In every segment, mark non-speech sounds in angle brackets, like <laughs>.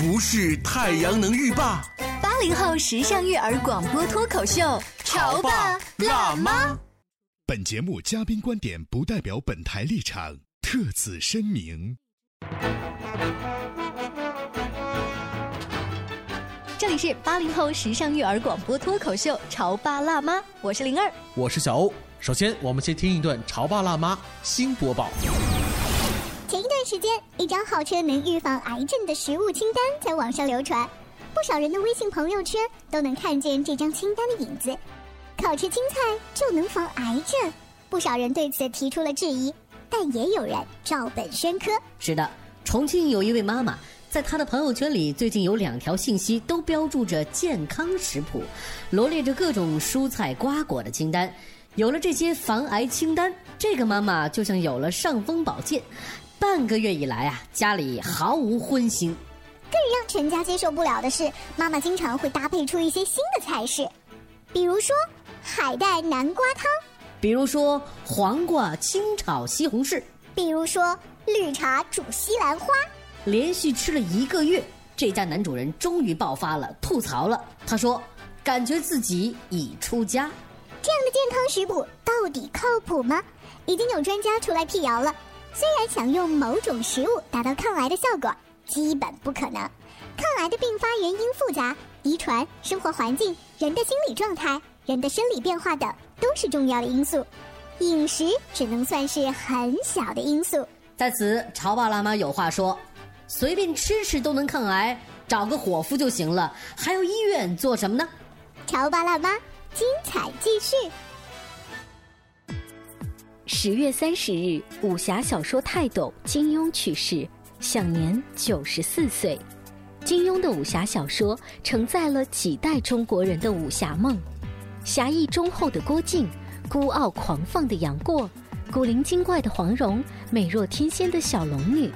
不是太阳能浴霸。八零后时尚育儿广播脱口秀，潮爸辣妈。本节目嘉宾观点不代表本台立场，特此声明。这里是八零后时尚育儿广播脱口秀《潮爸辣妈》，我是灵儿，我是小欧。首先，我们先听一段《潮爸辣妈》新播报。前一段时间，一张号称能预防癌症的食物清单在网上流传，不少人的微信朋友圈都能看见这张清单的影子。靠吃青菜就能防癌症，不少人对此提出了质疑，但也有人照本宣科。是的，重庆有一位妈妈。在她的朋友圈里，最近有两条信息都标注着健康食谱，罗列着各种蔬菜瓜果的清单。有了这些防癌清单，这个妈妈就像有了尚方宝剑。半个月以来啊，家里毫无荤腥。更让全家接受不了的是，妈妈经常会搭配出一些新的菜式，比如说海带南瓜汤，比如说黄瓜清炒西红柿，比如说绿茶煮西兰花。连续吃了一个月，这家男主人终于爆发了，吐槽了。他说：“感觉自己已出家。”这样的健康食谱到底靠谱吗？已经有专家出来辟谣了。虽然想用某种食物达到抗癌的效果，基本不可能。抗癌的并发原因复杂，遗传、生活环境、人的心理状态、人的生理变化等都是重要的因素。饮食只能算是很小的因素。在此，潮爸辣妈有话说。随便吃吃都能抗癌，找个伙夫就行了，还要医院做什么呢？潮爸辣妈，精彩继续。十月三十日，武侠小说泰斗金庸去世，享年九十四岁。金庸的武侠小说承载了几代中国人的武侠梦，侠义忠厚的郭靖，孤傲狂放的杨过，古灵精怪的黄蓉，美若天仙的小龙女。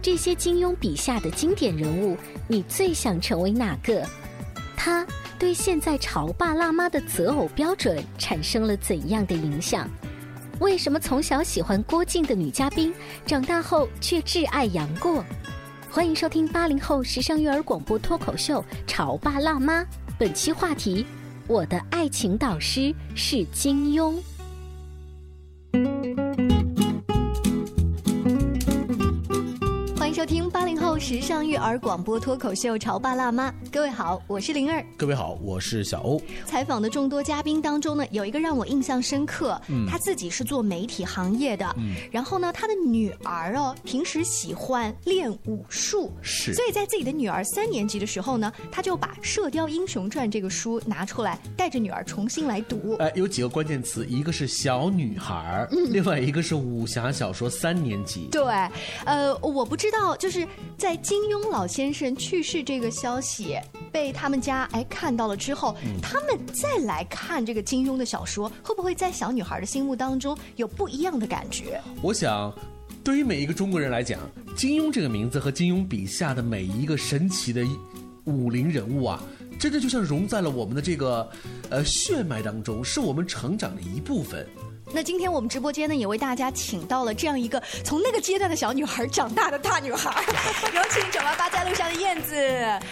这些金庸笔下的经典人物，你最想成为哪个？他对现在潮爸辣妈的择偶标准产生了怎样的影响？为什么从小喜欢郭靖的女嘉宾，长大后却挚爱杨过？欢迎收听八零后时尚育儿广播脱口秀《潮爸辣妈》，本期话题：我的爱情导师是金庸。欢迎收听八零后时尚育儿广播脱口秀《潮爸辣妈》，各位好，我是灵儿。各位好，我是小欧。采访的众多嘉宾当中呢，有一个让我印象深刻，嗯、他自己是做媒体行业的，嗯、然后呢，他的女儿哦，平时喜欢练武术，是，所以在自己的女儿三年级的时候呢，他就把《射雕英雄传》这个书拿出来，带着女儿重新来读。哎，有几个关键词，一个是小女孩，嗯、另外一个是武侠小说三年级。对，呃，我不知道。就是在金庸老先生去世这个消息被他们家哎看到了之后，嗯、他们再来看这个金庸的小说，会不会在小女孩的心目当中有不一样的感觉？我想，对于每一个中国人来讲，金庸这个名字和金庸笔下的每一个神奇的武林人物啊，真的就像融在了我们的这个呃血脉当中，是我们成长的一部分。那今天我们直播间呢，也为大家请到了这样一个从那个阶段的小女孩长大的大女孩，<laughs> 有请九八八在路上的燕子。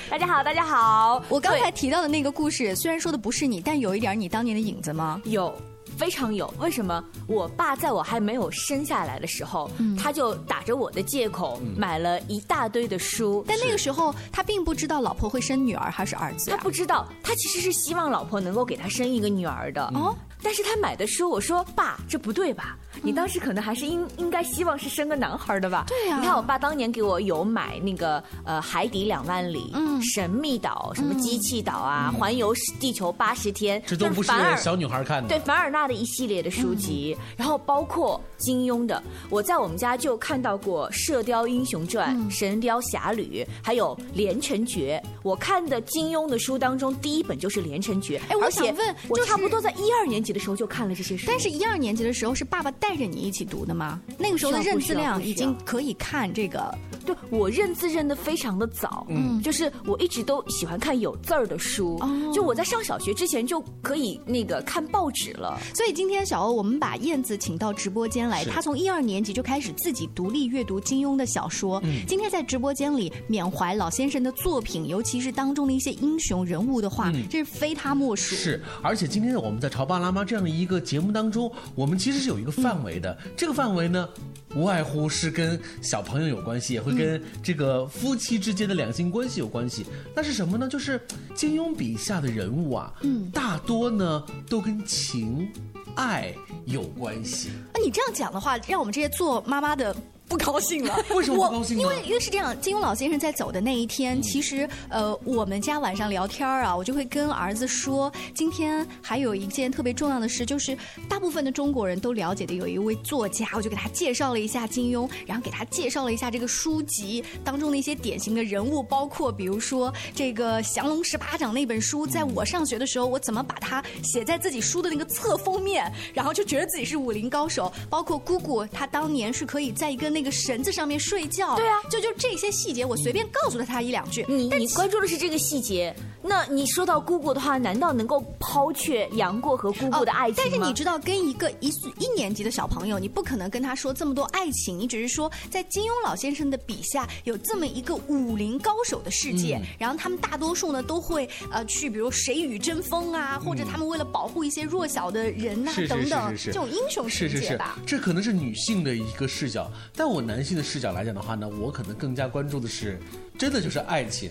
大家好，大家好。我刚才提到的那个故事，虽然说的不是你，但有一点你当年的影子吗？有。非常有，为什么？我爸在我还没有生下来的时候，他就打着我的借口买了一大堆的书。但那个时候他并不知道老婆会生女儿还是儿子，他不知道，他其实是希望老婆能够给他生一个女儿的。哦，但是他买的书，我说爸，这不对吧？你当时可能还是应应该希望是生个男孩的吧？对呀你看我爸当年给我有买那个呃《海底两万里》、嗯神秘岛》、什么机器岛啊、环游地球八十天，这都不是小女孩看的。对凡尔纳的一系列的书籍，然后包括金庸的，我在我们家就看到过《射雕英雄传》神雕侠侣》，还有《连城诀》。我看的金庸的书当中，第一本就是《连城诀》，哎我想问我就差不多在一二年级的时候就看了这些书。但是，一二年级的时候是爸爸带着你一起读的吗？那个时候的认字量已经可以看这个。对我认字认得非常的早，嗯，就是我一直都喜欢看有字儿的书，哦就我在上小学之前就可以那个看报纸了。所以今天小欧，我们把燕子请到直播间来，是她从一二年级就开始自己独立阅读金庸的小说。今天在直播间里缅怀老先生的作品，尤其是当中的一些英雄人物的话，这是非他莫属。是，而且今天我们在《潮爸辣妈》这样的一个节目当中，我们其实是有一个范围的。这个范围呢，无外乎是跟小朋友有关系，也会跟这个夫妻之间的两性关系有关系。那是什么呢？就是金庸笔下的人物啊，嗯，大多呢都跟情、爱有关系。那你这样讲的话，让我们这些做妈妈的。不高兴了，<laughs> 为什么不高兴呢？因为因为是这样，金庸老先生在走的那一天，其实呃，我们家晚上聊天啊，我就会跟儿子说，今天还有一件特别重要的事，就是大部分的中国人都了解的有一位作家，我就给他介绍了一下金庸，然后给他介绍了一下这个书籍当中的一些典型的人物，包括比如说这个降龙十八掌那本书，在我上学的时候，我怎么把它写在自己书的那个侧封面，然后就觉得自己是武林高手，包括姑姑她当年是可以在一个那个绳子上面睡觉，对啊就就这些细节，我随便告诉了他一两句，你你关注的是这个细节，那你说到姑姑的话，难道能够抛却杨过和姑姑的爱情但是你知道，跟一个一岁一年级的小朋友，你不可能跟他说这么多爱情，你只是说在金庸老先生的笔下有这么一个武林高手的世界，然后他们大多数呢都会呃去，比如谁与争锋啊，或者他们为了保护一些弱小的人呐、等等，这种英雄是是是情节吧。，这可能是女性的一个视角，但我男性的视角来讲的话呢，我可能更加关注的是，真的就是爱情。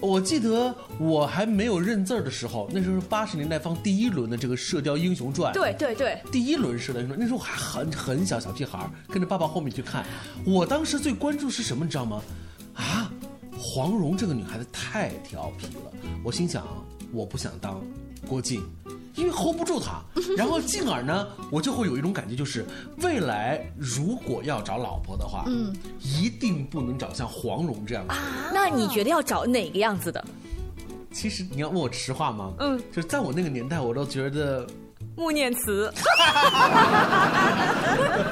我记得我还没有认字儿的时候，那时候是八十年代放第一轮的这个《射雕英雄传》。对对对，第一轮《射雕英雄传》，那时候我还很很小小屁孩儿，跟着爸爸后面去看。我当时最关注是什么，你知道吗？啊，黄蓉这个女孩子太调皮了。我心想，我不想当郭靖，因为 hold 不住他。然后进而呢，我就会有一种感觉，就是未来如果要找老婆的话，嗯，一定不能找像黄蓉这样的。那你觉得要找哪个样子的？其实你要问我实话吗？嗯，就是在我那个年代，我都觉得穆念慈，<laughs>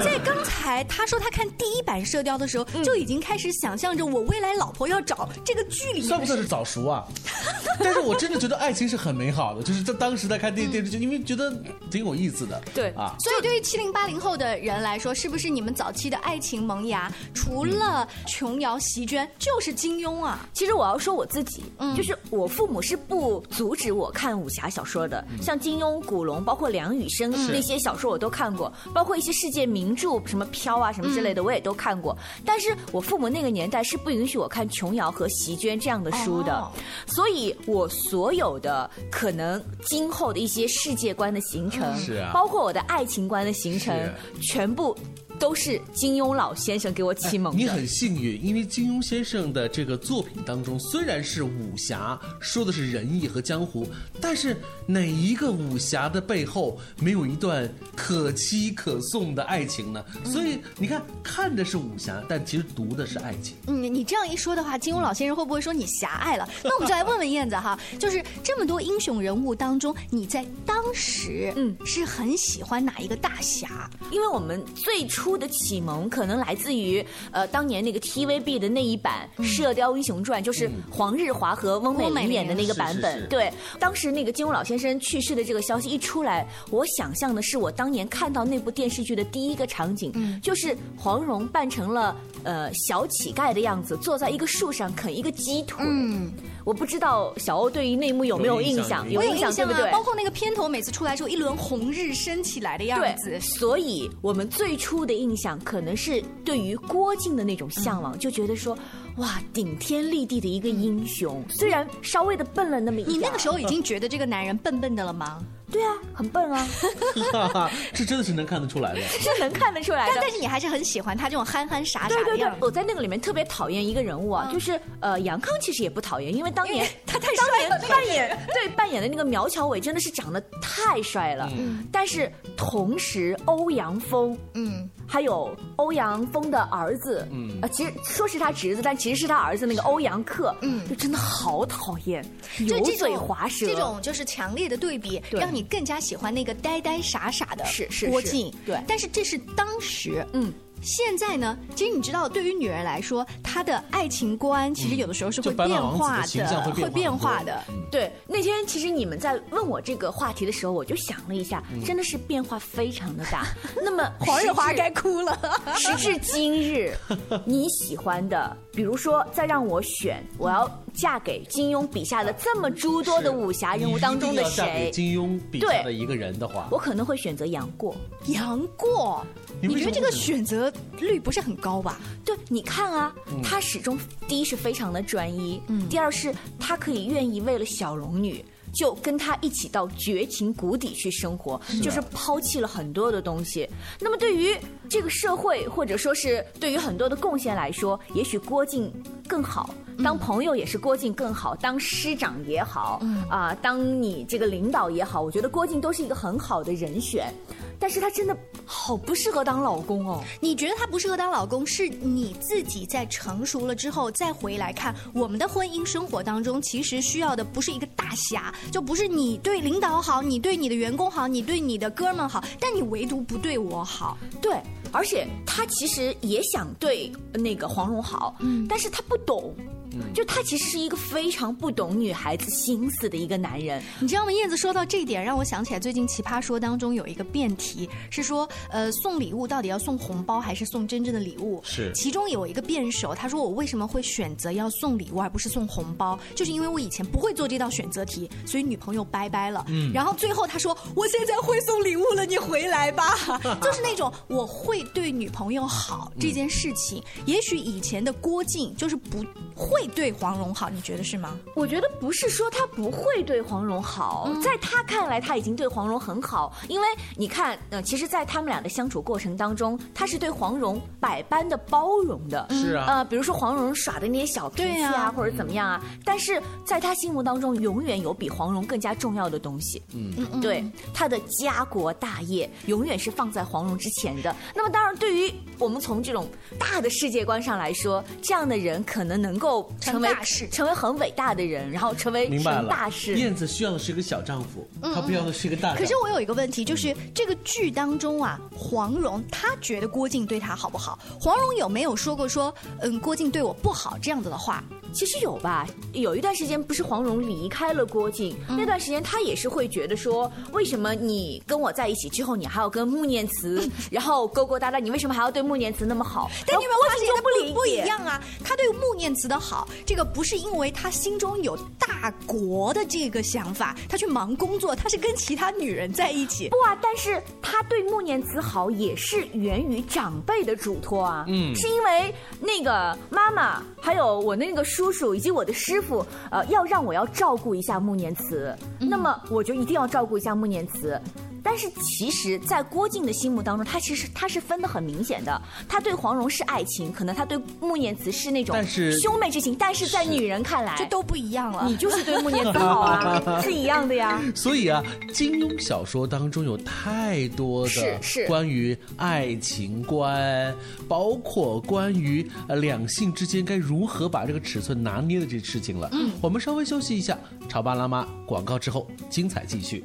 在刚才他说他看第一版《射雕》的时候，就已经开始想象着我未来老婆要找这个剧里面算不算是早熟啊？<laughs> 但是我真的觉得爱情是很美好的，就是在当时在看电电视剧，因为觉得挺有意思的。对。啊，所以对于七零八零后的人来说，是不是你们早期的爱情萌芽，除了琼瑶、席绢，就是金庸啊？其实我要说我自己，嗯。就是我父母是不阻止我看武侠小说的，像金庸、古龙，包括梁羽生那些小说我都看过，包括一些世界名著，什么飘啊什么之类的我也都看过。但是我父母那个年代是不允许我看琼瑶和席绢这样的书的，哦。所以我所有的可能今后的一些世界观的形成，包括我的爱情观的形成，全部都是金庸老先生给我启蒙的。你很幸运，因为金庸先生的这个作品当中，虽然是武侠，说的是仁义和江湖，但是哪一个武侠的背后没有一段可期可颂的爱情呢？所以你看，看的是武侠，但其实读的是爱情。嗯，你这样一说的话，金庸老先生会不会说你狭隘了？那我们就来问问燕子哈，就是这么多英雄人物当中，你在当时嗯是很喜欢哪一个大侠？因为我们最初的启蒙可能来自于呃当年那个 TVB 的那一版《射雕英雄传》，就是黄日华和翁美玲玲演的那个版本。是是是对，当时那个金庸老先生去世的这个消息一出来，我想象的是我当年看到那部电视剧的第一个场景，就是黄蓉扮成了呃小乞丐的样子，坐在一个树上啃一个鸡腿。嗯，我不知道小欧对于那幕有没有印象？有印象我有印象，对不对？啊，包括那个片头每次出来之后，一轮红日升起来的样子，。所以我们最初的印象可能是对于郭靖的那种向往，就觉得说，哇顶天立地的一个英雄，虽然稍微的笨了那么一点。你那个时候已经觉得这个男人笨笨的了吗？对啊，很笨啊，<laughs> 这真的是能看得出来的。是能看得出来的。但 <laughs> 但是你还是很喜欢他这种憨憨傻傻对对对的样，子。我在那个里面特别讨厌一个人物啊，就是呃杨康其实也不讨厌，因为当年他 <laughs> 太当帅了年扮演对扮演的那个苗侨伟真的是长得太帅了。但是同时欧阳锋，嗯，还有欧阳锋的儿子，嗯，呃，其实说是他侄子，但其实是他儿子那个欧阳克，嗯，就真的好讨厌，油就这嘴种滑舌，这种就是强烈的对比，对。让你更加喜欢那个呆呆傻傻的是是是。郭靖。对。但是这是当时，嗯。现在呢，其实你知道，对于女人来说，她的爱情观其实有的时候是会变化形象会变化会变化的。对，那天其实你们在问我这个话题的时候，我就想了一下，嗯真的是变化非常的大。<laughs> 那么黄日华该哭了。<laughs> 时至今日，你喜欢的，比如说，再让我选，我要嫁给金庸笔下的这么诸多的武侠人物当中的谁，金庸笔下的一个人的话，我可能会选择杨过。杨过，你觉得这个选择率不是很高吧？对，你看啊，嗯他始终第一是非常的专一，嗯，第二是他可以愿意为了小龙女。就跟他一起到绝情谷底去生活，就是抛弃了很多的东西。那么对于这个社会，或者说是对于很多的贡献来说，也许郭靖更好。当朋友也是郭靖更好，当师长也好，啊、当你这个领导也好，我觉得郭靖都是一个很好的人选。但是他真的好不适合当老公哦。你觉得他不适合当老公，是你自己在成熟了之后再回来看我们的婚姻生活当中，其实需要的不是一个大侠，就不是你对领导好，你对你的员工好，你对你的哥们好，但你唯独不对我好。对，而且他其实也想对那个黄蓉好，嗯，但是他不懂。就他其实是一个非常不懂女孩子心思的一个男人，你知道吗？燕子说到这一点，让我想起来最近《奇葩说》当中有一个辩题，是说，呃，送礼物到底要送红包还是送真正的礼物？是其中有一个辩手，他说我为什么会选择要送礼物而不是送红包，就是因为我以前不会做这道选择题，所以女朋友拜拜了。嗯，然后最后他说我现在会送礼物了，你回来吧。<laughs> 就是那种我会对女朋友好这件事情，也许以前的郭靖就是不会对黄蓉好，你觉得是吗？我觉得不是说他不会对黄蓉好，在他看来他已经对黄蓉很好，因为你看，呃，其实，在他们俩的相处过程当中，他是对黄蓉百般的包容的。是啊呃，比如说黄蓉耍的那些小脾气啊，啊或者怎么样啊，但是在他心目当中，永远有比黄蓉更加重要的东西。嗯，对，他的家国大业永远是放在黄蓉之前的。那么，当然，对于我们从这种大的世界观上来说，这样的人可能能够成为成大事成为很伟大的人，然后成为明白了。成大事。燕子需要的是一个小丈夫，她不要的是一个大丈夫。可是我有一个问题，就是这个剧当中啊，黄蓉她觉得郭靖对她好不好？黄蓉有没有说过说，嗯，郭靖对我不好这样子的话？其实有吧，有一段时间不是黄蓉离开了郭靖，嗯那段时间她也是会觉得说，为什么你跟我在一起之后，你还要跟穆念慈，<laughs> 然后勾勾搭搭，你为什么还要对穆念慈那么好？但你有没有发现他不不一。样啊？他对穆念慈的好，这个不是因为他心中有大国的这个想法，他去忙工作，他是跟其他女人在一起。不啊，但是他对穆念慈好也是源于长辈的嘱托啊，嗯，是因为那个妈妈，还有我那个叔叔以及我的师傅，呃，要让我要照顾一下穆念慈，那么我就一定要照顾一下穆念慈。但是其实，在郭靖的心目当中，他其实他是分得很明显的，他对黄蓉是爱情，可能他对穆念慈是那种兄妹之情，但是在女人看来，这都不一样了。你就是对穆念慈好啊，<laughs> 是一样的呀。<laughs> 所以啊，金庸小说当中有太多的是是关于爱情观，包括关于呃两性之间该如何把这个尺寸拿捏的这事情了。嗯，我们稍微休息一下，潮爸辣妈广告之后精彩继续。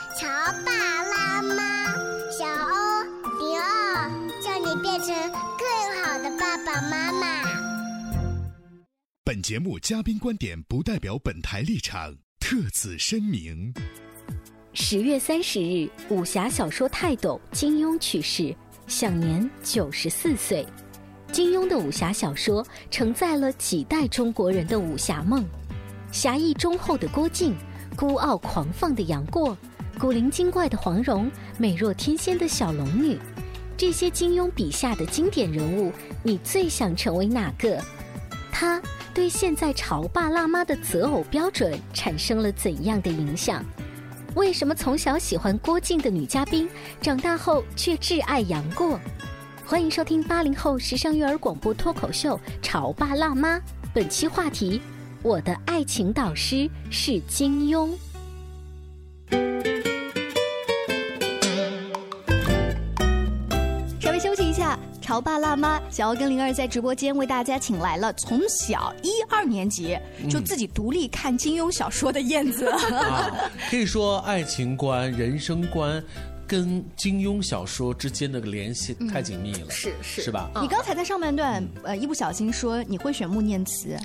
潮爸辣妈》，小欧零二，叫你变成更好的爸爸妈妈。本节目嘉宾观点不代表本台立场，特此声明。十月三十日，武侠小说泰斗金庸去世，享年九十四岁。金庸的武侠小说承载了几代中国人的武侠梦，侠义忠厚的郭靖，孤傲狂放的杨过，古灵精怪的黄蓉，美若天仙的小龙女，这些金庸笔下的经典人物，你最想成为哪个？他对现在潮爸辣妈的择偶标准产生了怎样的影响？为什么从小喜欢郭靖的女嘉宾，长大后却挚爱杨过？欢迎收听八零后时尚育儿广播脱口秀《潮爸辣妈》，本期话题：我的爱情导师是金庸。潮爸辣妈小欧跟灵儿在直播间为大家请来了从小一二年级就自己独立看金庸小说的燕子。啊，可以说爱情观、人生观。跟金庸小说之间的联系太紧密了，是是是吧？你刚才在上半段，呃，一不小心说你会选穆念慈，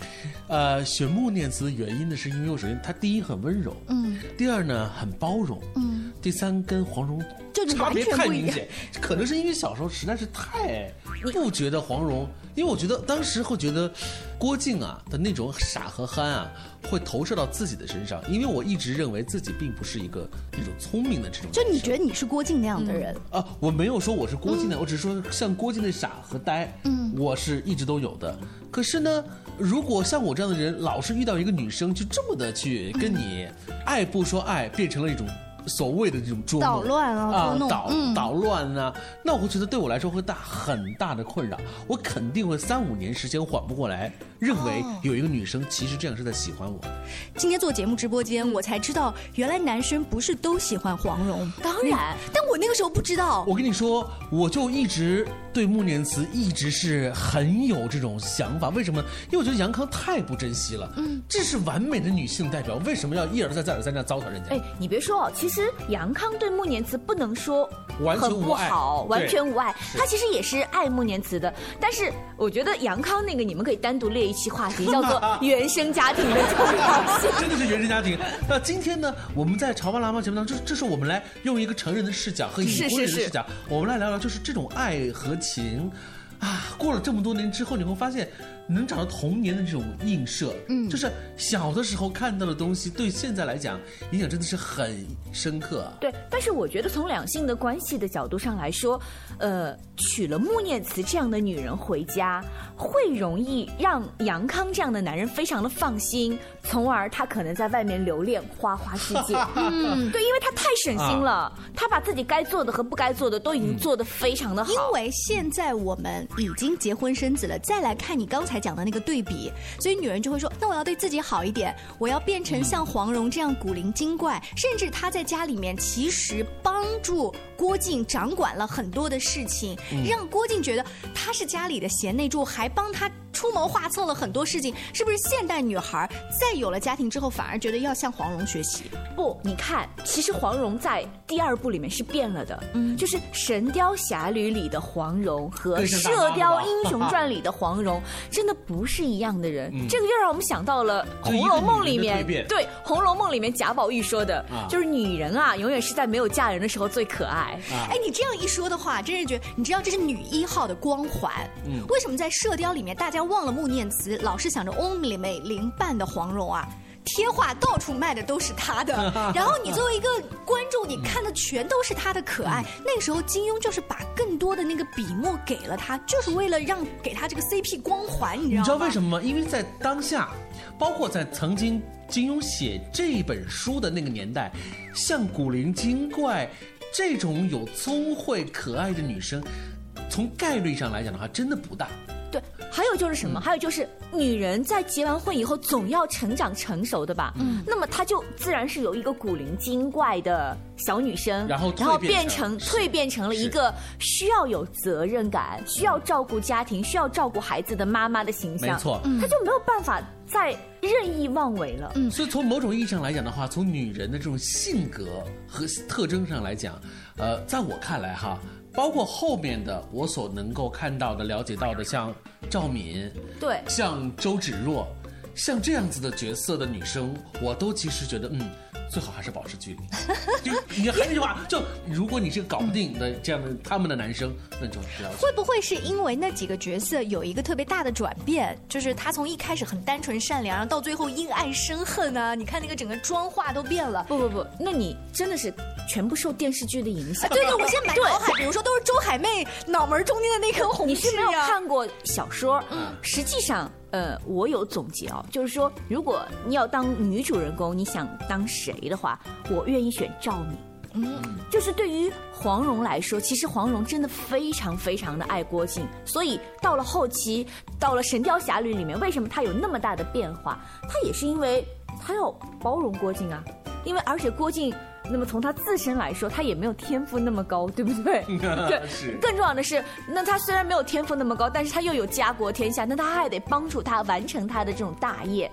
呃，选穆念慈的原因呢，是因为我首先他第一很温柔，嗯，第二呢很包容，嗯，第三跟黄蓉就差别太明显，可能是因为小时候实在是太不觉得黄蓉，因为我觉得当时会觉得郭靖啊的那种傻和憨啊。会投射到自己的身上，因为我一直认为自己并不是一个那种聪明的这种。就你觉得你是郭靖那样的人啊？我没有说我是郭靖的，我只是说像郭靖的傻和呆，嗯，我是一直都有的。可是呢，如果像我这样的人，老是遇到一个女生，就这么的去跟你爱不说爱，变成了一种。所谓的这种捉捣乱啊，捣捣乱啊，那我觉得对我来说会大很大的困扰，我肯定会三五年时间缓不过来，认为有一个女生其实这样是在喜欢我。今天做节目直播间，我才知道原来男生不是都喜欢黄蓉，当然，但我那个时候不知道。我跟你说，我就一直对穆念慈一直是很有这种想法，为什么？因为我觉得杨康太不珍惜了，嗯，这是完美的女性代表，为什么要一而再再而三这样糟蹋人家？哎，你别说，哦。其实杨康对穆念慈不能说完全不好，完全无爱。他其实也是爱穆念慈的，但是我觉得杨康那个你们可以单独列一期话题，叫做 <laughs> 原生家庭的重要性。真的是原生家庭。那今天呢，我们在《潮爸辣妈》节目当中，这这是我们来用一个成人的视角和已婚人的视角，我们来聊聊，就是这种爱和情啊，过了这么多年之后，你会发现。能找到童年的这种映射，嗯，就是小的时候看到的东西，对现在来讲影响真的是很深刻。对，但是我觉得从两性的关系的角度上来说，呃，娶了穆念慈这样的女人回家，会容易让杨康这样的男人非常的放心，从而他可能在外面留恋花花世界。<laughs> 嗯，对，因为他太省心了，他把自己该做的和不该做的都已经做得非常的好。因为现在我们已经结婚生子了，再来看你刚才。讲的那个对比，所以女人就会说：“那我要对自己好一点，我要变成像黄蓉这样古灵精怪。”甚至她在家里面其实帮助郭靖掌管了很多的事情，让郭靖觉得她是家里的贤内助，还帮他。出谋划策了很多事情，是不是现代女孩在有了家庭之后，反而觉得要向黄蓉学习？不，你看，其实黄蓉在第二部里面是变了的，嗯，就是《神雕侠侣》里的黄蓉和《射雕英雄传》里的黄蓉，真的不是一样的人。这个又让我们想到了《红楼梦》里面，对，《红楼梦》里面贾宝玉说的，就是女人啊，永远是在没有嫁人的时候最可爱。哎，你这样一说的话，真是觉得，你知道这是女一号的光环。嗯，为什么在《射雕》里面大家？忘了穆念慈，老是想着翁美玲扮的黄蓉啊，贴画到处卖的都是他的。<laughs> 然后你作为一个观众，你看的全都是他的可爱。那个时候金庸就是把更多的那个笔墨给了他，就是为了让给他这个 CP 光环，你知道吗？你知道为什么吗？因为在当下，包括在曾经金庸写这本书的那个年代，像古灵精怪这种有聪慧可爱的女生，从概率上来讲的话，真的不大。对，还有就是嗯什么？还有就是女人在结完婚以后总要成长成熟的吧？嗯，那么她就自然是由一个古灵精怪的小女生，然后然后蜕变成蜕变成了一个需要有责任感、需要照顾家庭、需要照顾孩子的妈妈的形象。没错她就没有办法再任意妄为了。嗯所以从某种意义上来讲的话，从女人的这种性格和特征上来讲，呃，在我看来哈，包括后面的我所能够看到的、了解到的，像赵敏，对。像周芷若，像这样子的角色的女生，我都其实觉得，嗯，最好还是保持距离。<laughs> 就你还是那句话，就如果你是搞不定的这样的他们的男生，那就不要。会不会是因为那几个角色有一个特别大的转变？就是他从一开始很单纯善良，然后到最后因爱生恨啊！你看那个整个妆化都变了。不不不，那你真的是全部受电视剧的影响。啊对对，我现在满脑海，比如说都是周海媚脑门中间的那颗红痣你是没有看过小说，嗯，实际上，呃，我有总结哦，就是说，如果你要当女主人公，你想当谁的话，我愿意选赵敏。嗯，就是对于黄蓉来说，其实黄蓉真的非常非常的爱郭靖，所以到了后期，到了《神雕侠侣》里面，为什么她有那么大的变化？她也是因为她要包容郭靖啊，因为而且郭靖。那么从他自身来说，他也没有天赋那么高，对不对？<laughs> 对，<laughs> 是更重要的是，那他虽然没有天赋那么高，但是他又有家国天下，那他还得帮助他完成他的这种大业。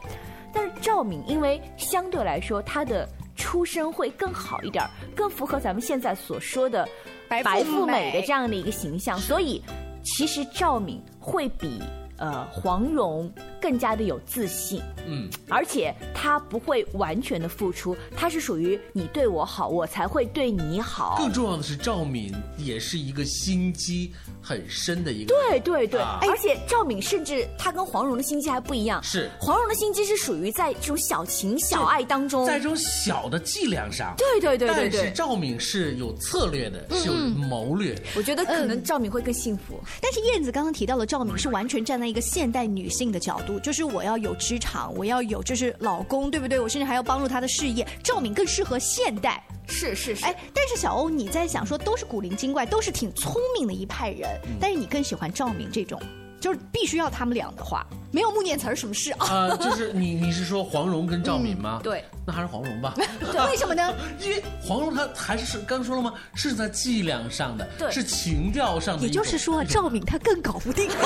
但是赵敏因为相对来说他的出身会更好一点儿，更符合咱们现在所说的白富美的这样的一个形象，所以其实赵敏会比呃黄蓉更加的有自信。嗯，而且她不会完全的付出，她是属于你对我好，我才会对你好。更重要的是，赵敏也是一个心机很深的一个。对对对，啊而且赵敏甚至她跟黄蓉的心机还不一样，是黄蓉的心机是属于在这种小情小爱当中，在这种小的伎俩上，对对对对但是，赵敏是有策略的，是有谋略的。我觉得可能赵敏会更幸福。但是燕子刚刚提到了赵敏是完全站在一个现代女性的角度，就是我要有职场，我要有就是老公，对不对？我甚至还要帮助他的事业。赵敏更适合现代。是是是，哎，但是小欧你在想说都是古灵精怪，都是挺聪明的一派人，但是你更喜欢赵敏这种，就是必须要他们俩的话，没有穆念慈儿什么事啊？呃、就是你你是说黄蓉跟赵敏吗？对，那还是黄蓉吧。<laughs> 对，为什么呢？<laughs> 因为黄蓉她还是刚说了吗？是在伎俩上的，是情调上的也。就是说，赵敏她更搞不定。<laughs>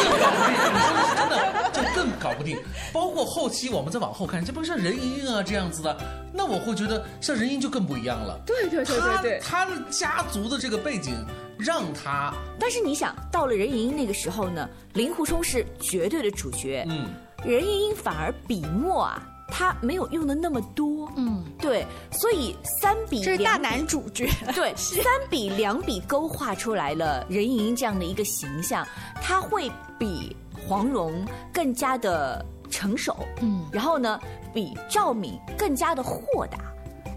真的就更搞不定。包括后期我们再往后看，这不是像任盈盈啊这样子的，那我会觉得像任盈盈就更不一样了。对对对对对。他的家族的这个背景，让他但是你想，到了任盈盈那个时候呢，令狐冲是绝对的主角，嗯，任盈盈反而笔墨啊，他没有用的那么多，嗯，对，所以三笔这是大男主角。<laughs> 对，三笔两笔勾画出来了任盈盈这样的一个形象，他会比黄蓉更加的成熟，嗯，然后呢，比赵敏更加的豁达。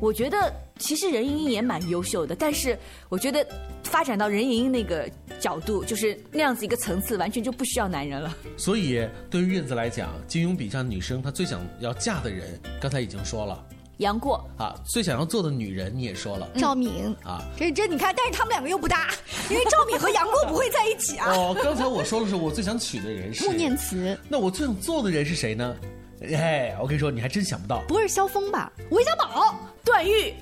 我觉得其实任盈盈也蛮优秀的，但是我觉得发展到任盈盈那个角度，就是那样子一个层次，完全就不需要男人了。所以对于燕子来讲，金庸笔下的女生，她最想要嫁的人，刚才已经说了杨过，啊，最想要做的女人你也说了赵敏啊。这这你看，但是他们两个又不搭，因为赵敏和杨过不会在一起啊。哦，刚才我说的是我最想娶的人是穆念慈，那我最想做的人是谁呢？哎，我跟你说，你还真想不到，不会是萧峰吧？韦小宝、段誉，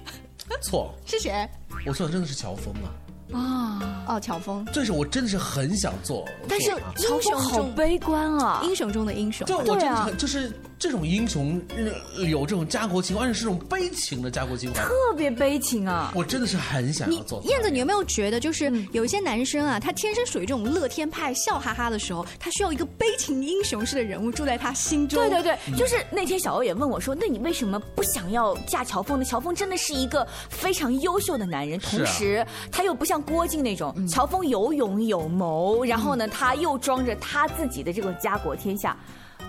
错，是谁？我算的真的是乔峰啊。啊，哦，乔峰，这是我真的是很想做，但是英雄好悲观啊，英雄中的英雄。就我真的啊很就是这种英雄呃有这种家国情怀，而且是这种悲情的家国情怀，特别悲情啊。我真的是很想要做。燕子，你有没有觉得，就是嗯有一些男生啊，他天生属于这种乐天派、笑哈哈的时候，他需要一个悲情英雄式的人物住在他心中。对对对，就是那天小欧也问我说：“那你为什么不想要嫁乔峰呢？乔峰真的是一个非常优秀的男人，同时他又不像郭靖那种，乔峰有勇有谋，然后呢，他又装着他自己的这个家国天下。”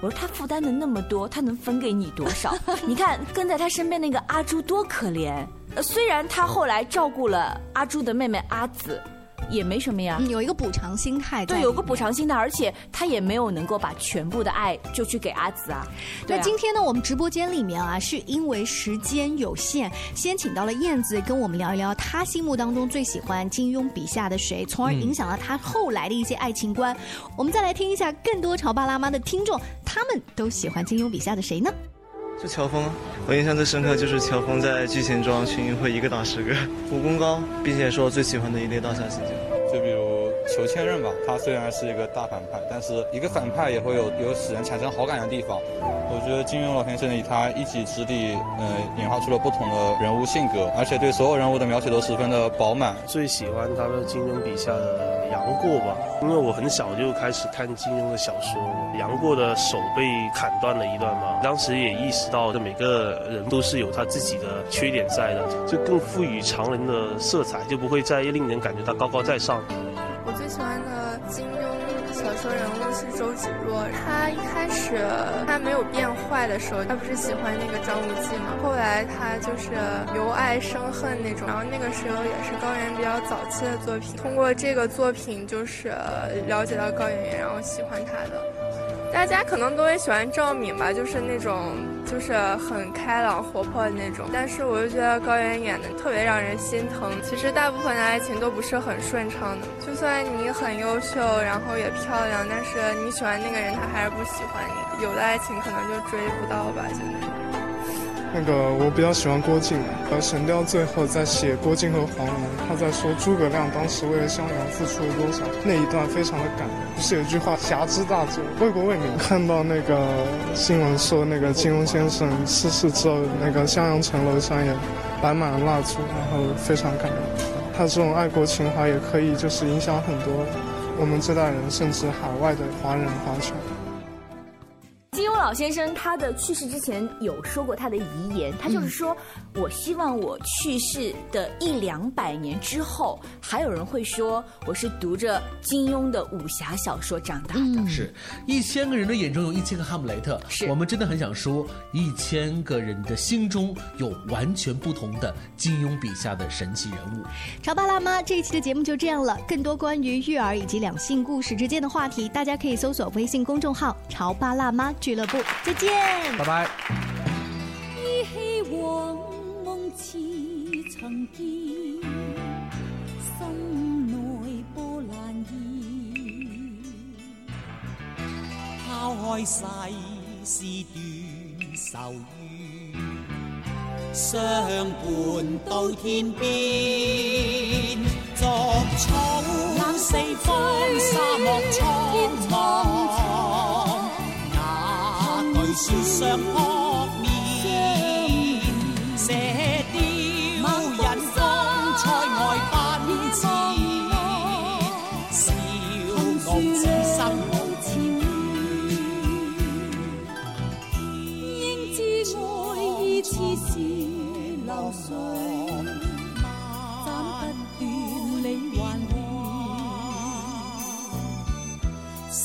我说他负担的那么多，他能分给你多少？<laughs> 你看跟在他身边那个阿朱多可怜。呃，虽然他后来照顾了阿朱的妹妹阿紫，也没什么呀。嗯，有一个补偿心态对，有个补偿心态，而且他也没有能够把全部的爱就去给阿紫啊。那今天呢，我们直播间里面啊，是因为时间有限，先请到了燕子跟我们聊一聊她心目当中最喜欢金庸笔下的谁，从而影响了她后来的一些爱情观。我们再来听一下更多潮爸辣妈的听众，他们都喜欢金庸笔下的谁呢？就乔峰，我印象最深刻就是乔峰在剧情中群英会一个打十个，武功高，并且是我最喜欢的一类大侠形象。求千仞吧，他虽然是一个大反派，但是一个反派也会有有使人产生好感的地方。我觉得金庸老先生以他一己之力，呃，演化出了不同的人物性格，而且对所有人物的描写都十分的饱满。最喜欢他的金庸笔下的杨过吧，因为我很小就开始看金庸的小说，杨过的手被砍断了一段嘛，当时也意识到，这每个人都是有他自己的缺点在的，就更赋予常人的色彩，就不会再令人感觉到高高在上。喜欢的金庸小说人物是周芷若，她一开始她没有变坏的时候，她不是喜欢那个张无忌嘛，后来她就是由爱生恨那种，然后那个时候也是高圆圆比较早期的作品，通过这个作品就是了解到高圆圆，然后喜欢她的。大家可能都会喜欢赵敏吧，就是那种就是很开朗活泼的那种，但是我又觉得高圆圆演的特别让人心疼。其实大部分的爱情都不是很顺畅的，就算你很优秀，然后也漂亮，但是你喜欢那个人，他还是不喜欢你。有的爱情可能就追不到吧，就那种。那个我比较喜欢郭靖，而，《神雕》最后在写郭靖和黄蓉，他在说诸葛亮当时为了襄阳付出了多少，那一段非常的感人。不是有句话“侠之大者，为国为民”。看到那个新闻说那个金庸先生逝世之后，那个襄阳城楼上也摆满了蜡烛，然后非常感人。他这种爱国情怀也可以就是影响很多我们这代人，甚至海外的华人华侨。老先生他的去世之前有说过他的遗言，他就是说，我希望我去世的一两百年之后，还有人会说我是读着金庸的武侠小说长大的。是一千个人的眼中有一千个哈姆雷特，是我们真的很想说，一千个人的心中有完全不同的金庸笔下的神奇人物。潮爸辣妈这一期的节目就这样了。更多关于育儿以及两性故事之间的话题，大家可以搜索微信公众号“潮爸辣妈俱乐部”。再见，拜拜。依稀往梦似曾见，心内波澜现。抛开世事断愁怨，相伴到天边。逐草四方，沙漠苍茫。那句说